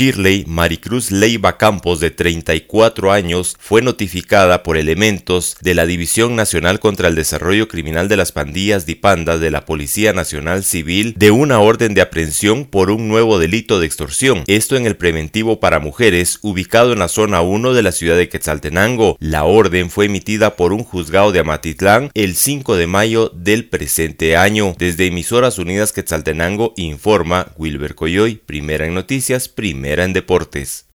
Shirley Maricruz Leiva Campos, de 34 años, fue notificada por elementos de la División Nacional contra el Desarrollo Criminal de las Pandillas Pandas de la Policía Nacional Civil de una orden de aprehensión por un nuevo delito de extorsión, esto en el preventivo para mujeres ubicado en la zona 1 de la ciudad de Quetzaltenango. La orden fue emitida por un juzgado de Amatitlán el 5 de mayo del presente año. Desde Emisoras Unidas Quetzaltenango informa Wilber Coyoy, primera en noticias, primera en deportes.